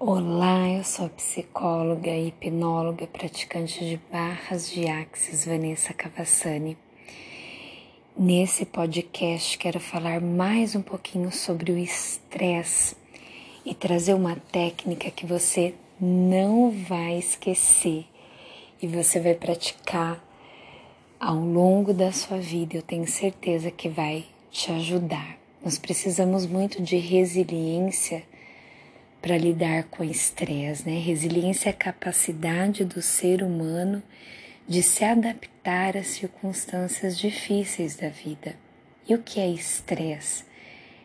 Olá, eu sou a psicóloga e hipnóloga praticante de barras de axis Vanessa Cavassani. Nesse podcast quero falar mais um pouquinho sobre o estresse e trazer uma técnica que você não vai esquecer e você vai praticar ao longo da sua vida. Eu tenho certeza que vai te ajudar. Nós precisamos muito de resiliência para lidar com estresse, né? Resiliência é a capacidade do ser humano de se adaptar às circunstâncias difíceis da vida. E o que é estresse?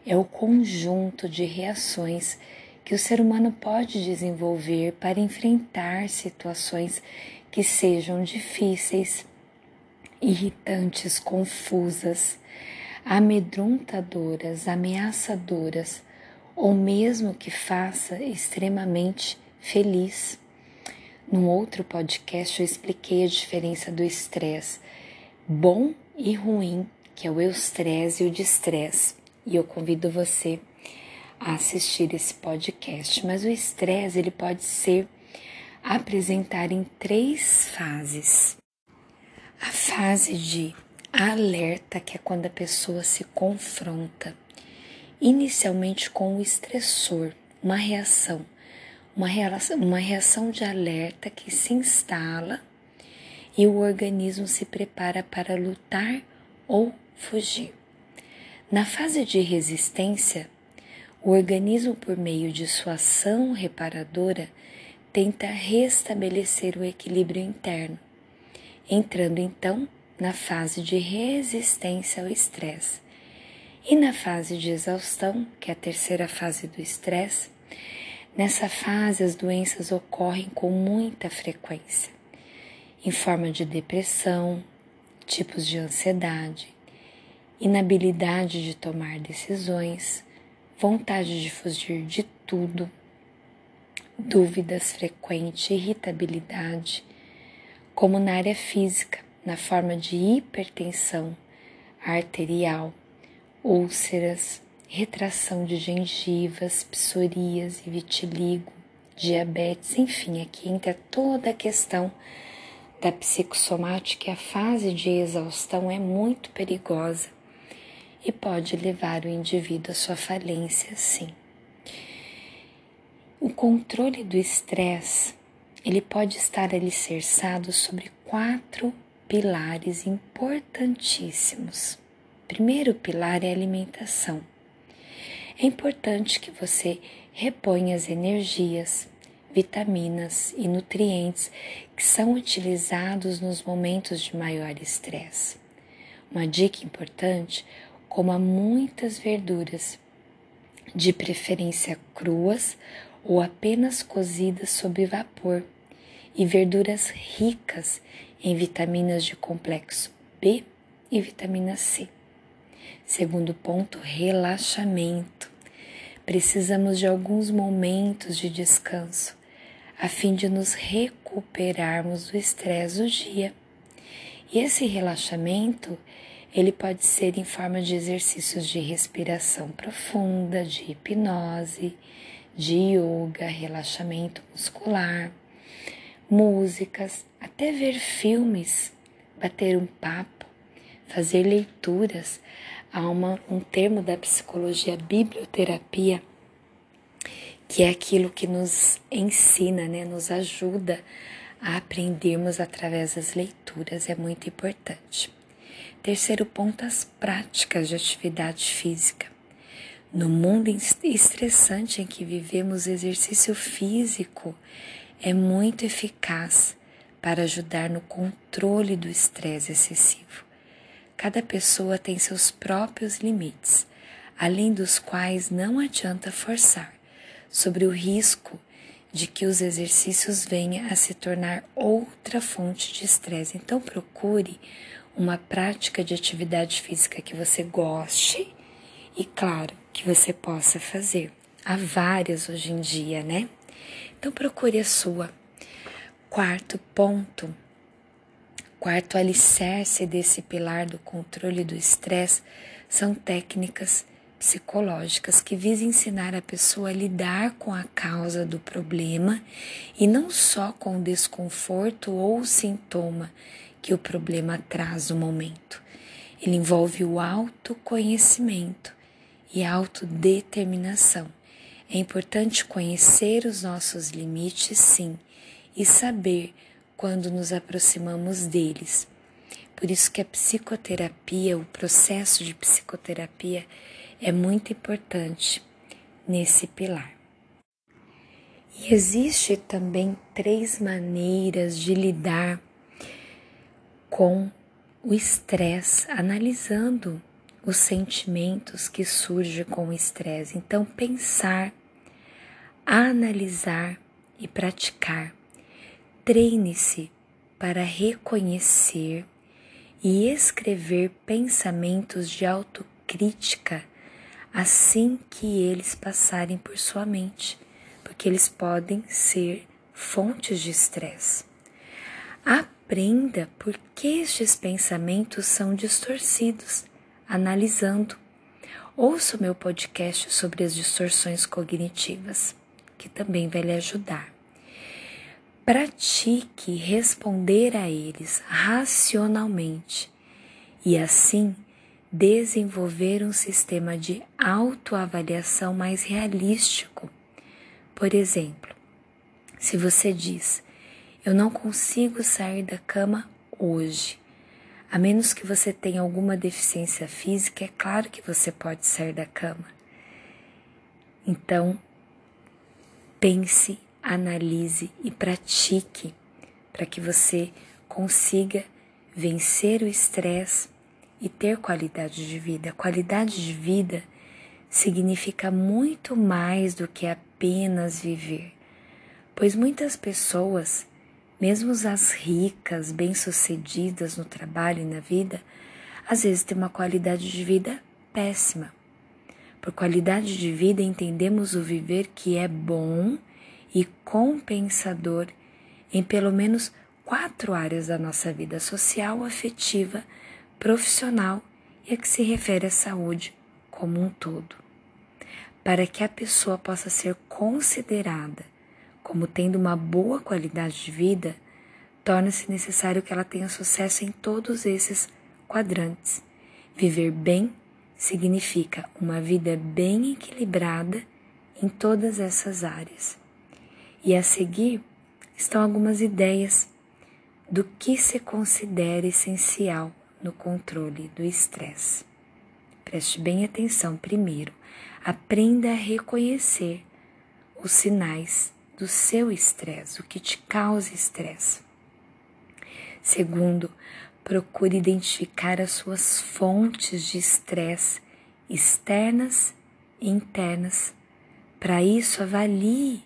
É o conjunto de reações que o ser humano pode desenvolver para enfrentar situações que sejam difíceis, irritantes, confusas, amedrontadoras, ameaçadoras ou mesmo que faça extremamente feliz. Num outro podcast eu expliquei a diferença do estresse bom e ruim, que é o eustresse e o distresse. E eu convido você a assistir esse podcast. Mas o estresse ele pode ser apresentado em três fases. A fase de alerta, que é quando a pessoa se confronta inicialmente com o estressor, uma reação, uma reação, uma reação de alerta que se instala e o organismo se prepara para lutar ou fugir. Na fase de resistência, o organismo, por meio de sua ação reparadora, tenta restabelecer o equilíbrio interno, entrando então na fase de resistência ao estresse e na fase de exaustão, que é a terceira fase do estresse, nessa fase as doenças ocorrem com muita frequência, em forma de depressão, tipos de ansiedade, inabilidade de tomar decisões, vontade de fugir de tudo, dúvidas frequentes, irritabilidade, como na área física, na forma de hipertensão arterial, úlceras, retração de gengivas, psorias e vitiligo, diabetes, enfim, aqui entra toda a questão da psicossomática. A fase de exaustão é muito perigosa e pode levar o indivíduo à sua falência, sim. O controle do estresse, ele pode estar alicerçado sobre quatro pilares importantíssimos primeiro pilar é alimentação. É importante que você reponha as energias, vitaminas e nutrientes que são utilizados nos momentos de maior estresse. Uma dica importante: coma muitas verduras, de preferência cruas ou apenas cozidas sob vapor, e verduras ricas em vitaminas de complexo B e vitamina C. Segundo ponto, relaxamento. Precisamos de alguns momentos de descanso a fim de nos recuperarmos do estresse do dia. E esse relaxamento, ele pode ser em forma de exercícios de respiração profunda, de hipnose, de yoga, relaxamento muscular, músicas, até ver filmes, bater um papo, fazer leituras há um termo da psicologia biblioterapia, que é aquilo que nos ensina, né, nos ajuda a aprendermos através das leituras, é muito importante. Terceiro ponto, as práticas de atividade física. No mundo estressante em que vivemos, exercício físico é muito eficaz para ajudar no controle do estresse excessivo. Cada pessoa tem seus próprios limites, além dos quais não adianta forçar, sobre o risco de que os exercícios venham a se tornar outra fonte de estresse. Então, procure uma prática de atividade física que você goste e, claro, que você possa fazer. Há várias hoje em dia, né? Então, procure a sua. Quarto ponto Quarto alicerce desse pilar do controle do estresse são técnicas psicológicas que visam ensinar a pessoa a lidar com a causa do problema e não só com o desconforto ou o sintoma que o problema traz no momento. Ele envolve o autoconhecimento e a autodeterminação. É importante conhecer os nossos limites, sim, e saber quando nos aproximamos deles. Por isso que a psicoterapia, o processo de psicoterapia é muito importante nesse pilar. E existe também três maneiras de lidar com o estresse, analisando os sentimentos que surgem com o estresse. Então, pensar, analisar e praticar. Treine-se para reconhecer e escrever pensamentos de autocrítica assim que eles passarem por sua mente, porque eles podem ser fontes de estresse. Aprenda por que estes pensamentos são distorcidos, analisando. Ouça o meu podcast sobre as distorções cognitivas, que também vai lhe ajudar. Pratique responder a eles racionalmente e assim desenvolver um sistema de autoavaliação mais realístico. Por exemplo, se você diz: Eu não consigo sair da cama hoje. A menos que você tenha alguma deficiência física, é claro que você pode sair da cama. Então, pense, analise e pratique para que você consiga vencer o estresse e ter qualidade de vida. Qualidade de vida significa muito mais do que apenas viver, pois muitas pessoas, mesmo as ricas, bem-sucedidas no trabalho e na vida, às vezes têm uma qualidade de vida péssima. Por qualidade de vida entendemos o viver que é bom e compensador em pelo menos quatro áreas da nossa vida social, afetiva, profissional e a que se refere à saúde como um todo. Para que a pessoa possa ser considerada como tendo uma boa qualidade de vida, torna-se necessário que ela tenha sucesso em todos esses quadrantes. Viver bem significa uma vida bem equilibrada em todas essas áreas. E a seguir estão algumas ideias do que se considera essencial no controle do estresse. Preste bem atenção. Primeiro, aprenda a reconhecer os sinais do seu estresse, o que te causa estresse. Segundo, procure identificar as suas fontes de estresse externas e internas. Para isso, avalie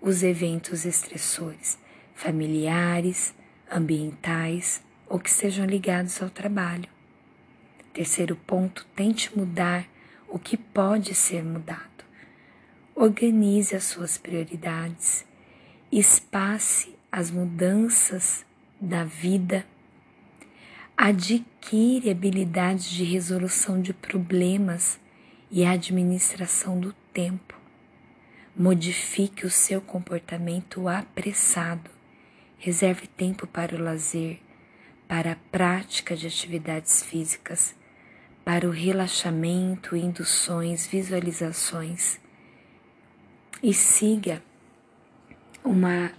os eventos estressores, familiares, ambientais, ou que sejam ligados ao trabalho. Terceiro ponto, tente mudar o que pode ser mudado. Organize as suas prioridades, espace as mudanças da vida, adquire habilidades de resolução de problemas e administração do tempo. Modifique o seu comportamento apressado. Reserve tempo para o lazer, para a prática de atividades físicas, para o relaxamento, induções, visualizações e siga uma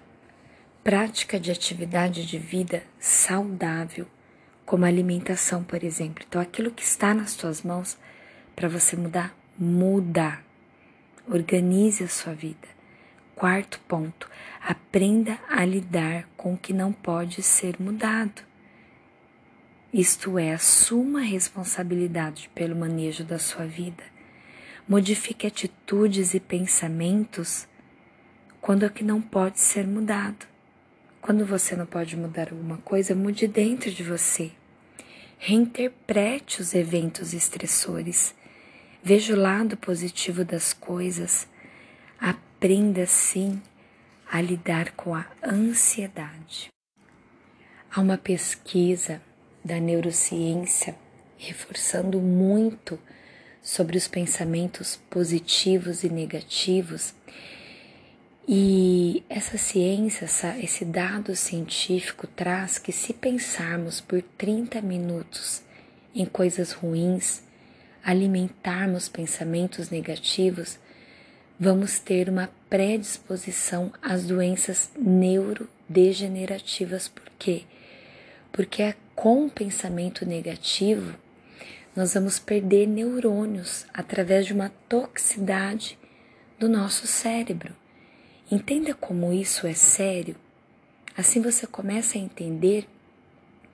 prática de atividade de vida saudável, como alimentação, por exemplo. Então, aquilo que está nas tuas mãos para você mudar, muda. Organize a sua vida. Quarto ponto, aprenda a lidar com o que não pode ser mudado. Isto é, assuma a responsabilidade pelo manejo da sua vida. Modifique atitudes e pensamentos quando é que não pode ser mudado. Quando você não pode mudar alguma coisa, mude dentro de você. Reinterprete os eventos estressores. Veja o lado positivo das coisas. Aprenda sim a lidar com a ansiedade. Há uma pesquisa da neurociência, reforçando muito sobre os pensamentos positivos e negativos. E essa ciência, essa, esse dado científico traz que se pensarmos por 30 minutos em coisas ruins, alimentarmos pensamentos negativos, vamos ter uma predisposição às doenças neurodegenerativas. Por quê? Porque é com pensamento negativo nós vamos perder neurônios através de uma toxicidade do nosso cérebro. Entenda como isso é sério. Assim você começa a entender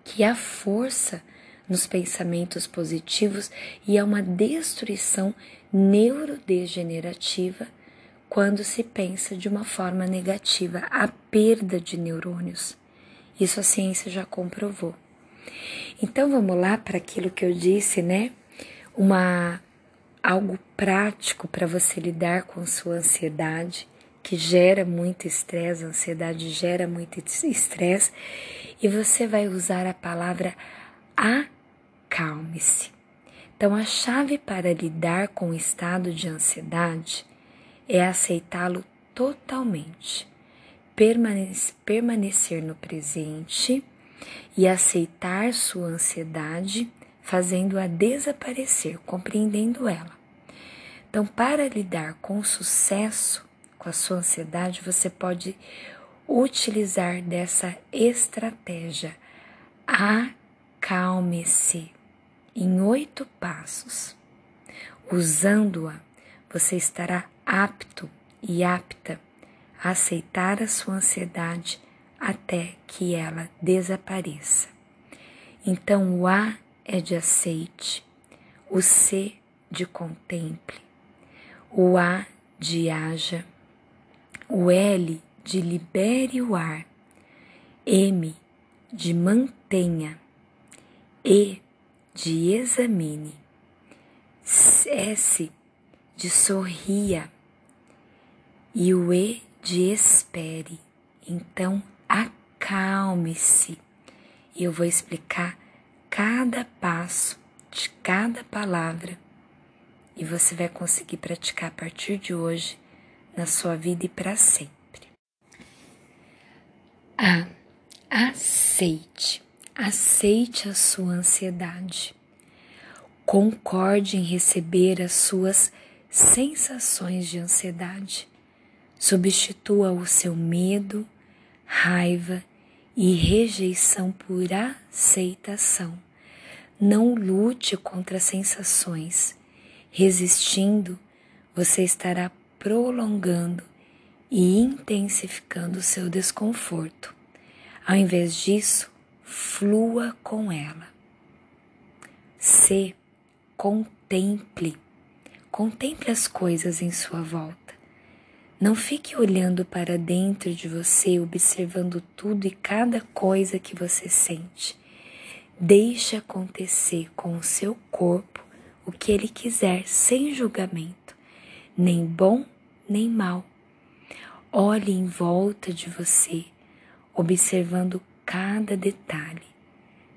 que há força nos pensamentos positivos e há uma destruição neurodegenerativa quando se pensa de uma forma negativa, a perda de neurônios. Isso a ciência já comprovou. Então vamos lá para aquilo que eu disse, né? Uma algo prático para você lidar com sua ansiedade, que gera muito estresse, a ansiedade gera muito estresse, e você vai usar a palavra acalme-se. Então a chave para lidar com o estado de ansiedade é aceitá-lo totalmente, permanecer no presente e aceitar sua ansiedade, fazendo-a desaparecer, compreendendo ela. Então, para lidar com sucesso com a sua ansiedade, você pode utilizar dessa estratégia. Acalme-se em oito passos. Usando-a, você estará apto e apta a aceitar a sua ansiedade até que ela desapareça. Então o A é de aceite, o C de contemple, o A de haja, o L de libere o ar, M de mantenha, E de examine, S de sorria e o E de espere. Então, acalme-se. Eu vou explicar cada passo de cada palavra e você vai conseguir praticar a partir de hoje na sua vida e para sempre. A. Aceite. Aceite a sua ansiedade. Concorde em receber as suas sensações de ansiedade. Substitua o seu medo, raiva e rejeição por aceitação. Não lute contra sensações. Resistindo, você estará prolongando e intensificando o seu desconforto. Ao invés disso, flua com ela. Se contemple. Contemple as coisas em sua volta. Não fique olhando para dentro de você, observando tudo e cada coisa que você sente. Deixe acontecer com o seu corpo o que ele quiser, sem julgamento, nem bom nem mal. Olhe em volta de você, observando cada detalhe.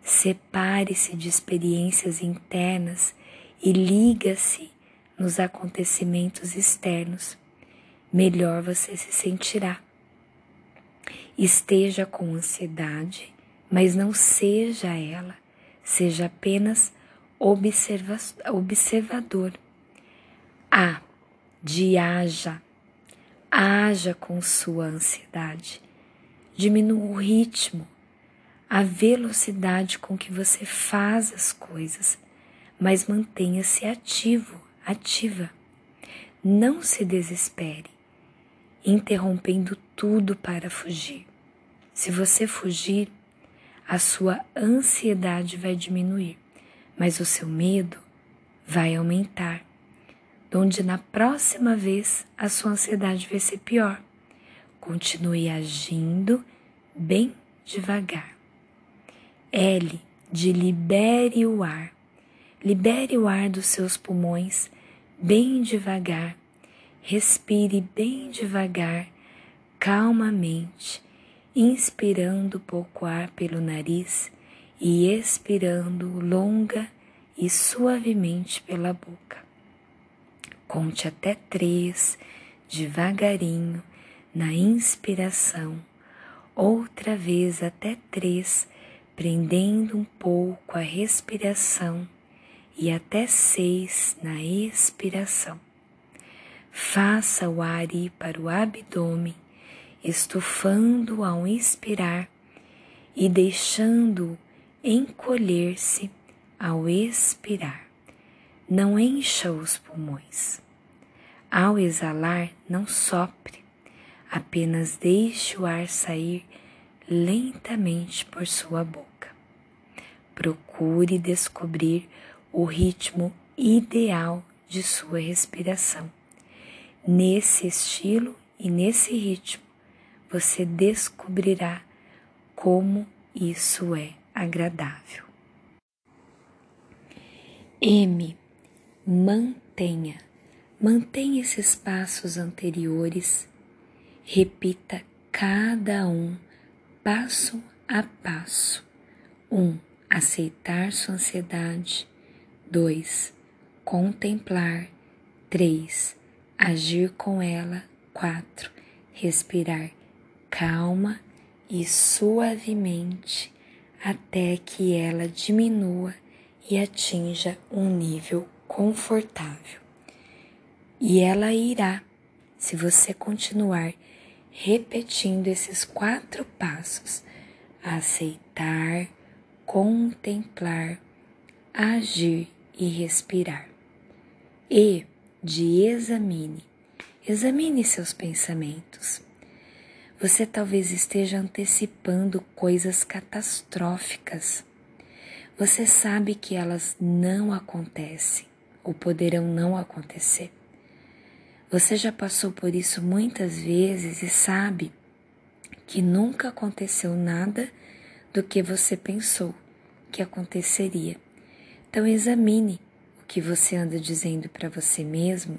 Separe-se de experiências internas e liga-se nos acontecimentos externos melhor você se sentirá. Esteja com ansiedade, mas não seja ela, seja apenas observa observador. A. De haja. Haja com sua ansiedade. Diminua o ritmo, a velocidade com que você faz as coisas, mas mantenha-se ativo, ativa. Não se desespere interrompendo tudo para fugir. Se você fugir, a sua ansiedade vai diminuir, mas o seu medo vai aumentar, onde na próxima vez a sua ansiedade vai ser pior. Continue agindo bem devagar. L de libere o ar. Libere o ar dos seus pulmões bem devagar Respire bem devagar, calmamente, inspirando pouco ar pelo nariz e expirando longa e suavemente pela boca. Conte até três, devagarinho, na inspiração, outra vez até três, prendendo um pouco a respiração, e até seis na expiração. Faça o ar ir para o abdômen, estufando ao inspirar e deixando encolher-se ao expirar não encha os pulmões. Ao exalar, não sopre, apenas deixe o ar sair lentamente por sua boca. Procure descobrir o ritmo ideal de sua respiração. Nesse estilo e nesse ritmo, você descobrirá como isso é agradável. M mantenha, mantenha esses passos anteriores, repita cada um passo a passo. Um, aceitar sua ansiedade. Dois, contemplar. Três, agir com ela. Quatro, respirar calma e suavemente até que ela diminua e atinja um nível confortável. E ela irá, se você continuar repetindo esses quatro passos: aceitar, contemplar, agir e respirar. E de examine. Examine seus pensamentos. Você talvez esteja antecipando coisas catastróficas. Você sabe que elas não acontecem ou poderão não acontecer. Você já passou por isso muitas vezes e sabe que nunca aconteceu nada do que você pensou que aconteceria. Então examine o que você anda dizendo para você mesmo,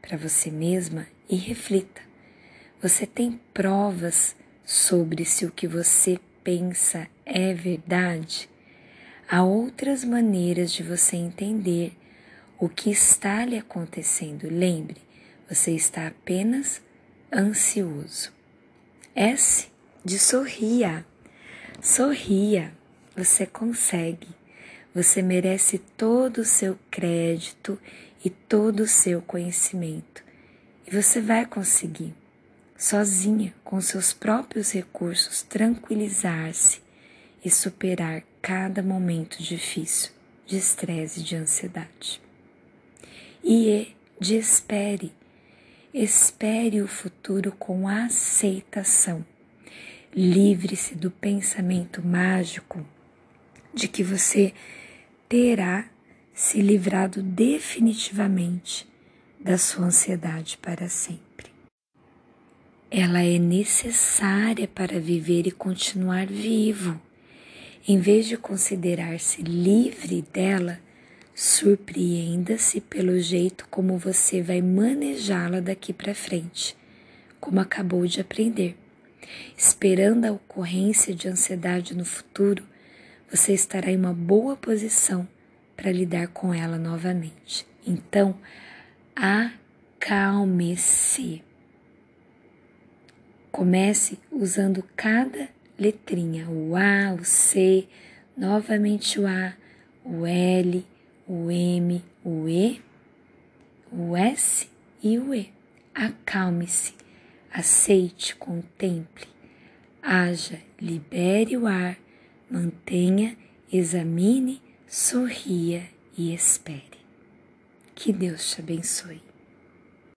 para você mesma e reflita. Você tem provas sobre se o que você pensa é verdade? Há outras maneiras de você entender o que está lhe acontecendo. Lembre, você está apenas ansioso. S de sorria. Sorria, você consegue. Você merece todo o seu crédito e todo o seu conhecimento. E você vai conseguir, sozinha, com seus próprios recursos, tranquilizar-se e superar cada momento difícil de estresse e de ansiedade e de espere. Espere o futuro com aceitação. Livre-se do pensamento mágico de que você terá se livrado definitivamente da sua ansiedade para sempre. Ela é necessária para viver e continuar vivo. Em vez de considerar-se livre dela, Surpreenda-se pelo jeito como você vai manejá-la daqui para frente, como acabou de aprender. Esperando a ocorrência de ansiedade no futuro, você estará em uma boa posição para lidar com ela novamente. Então, acalme-se. Comece usando cada letrinha, o A, o C, novamente o A, o L o M, o E, o S e o E. Acalme-se, aceite, contemple, haja, libere o ar, mantenha, examine, sorria e espere. Que Deus te abençoe.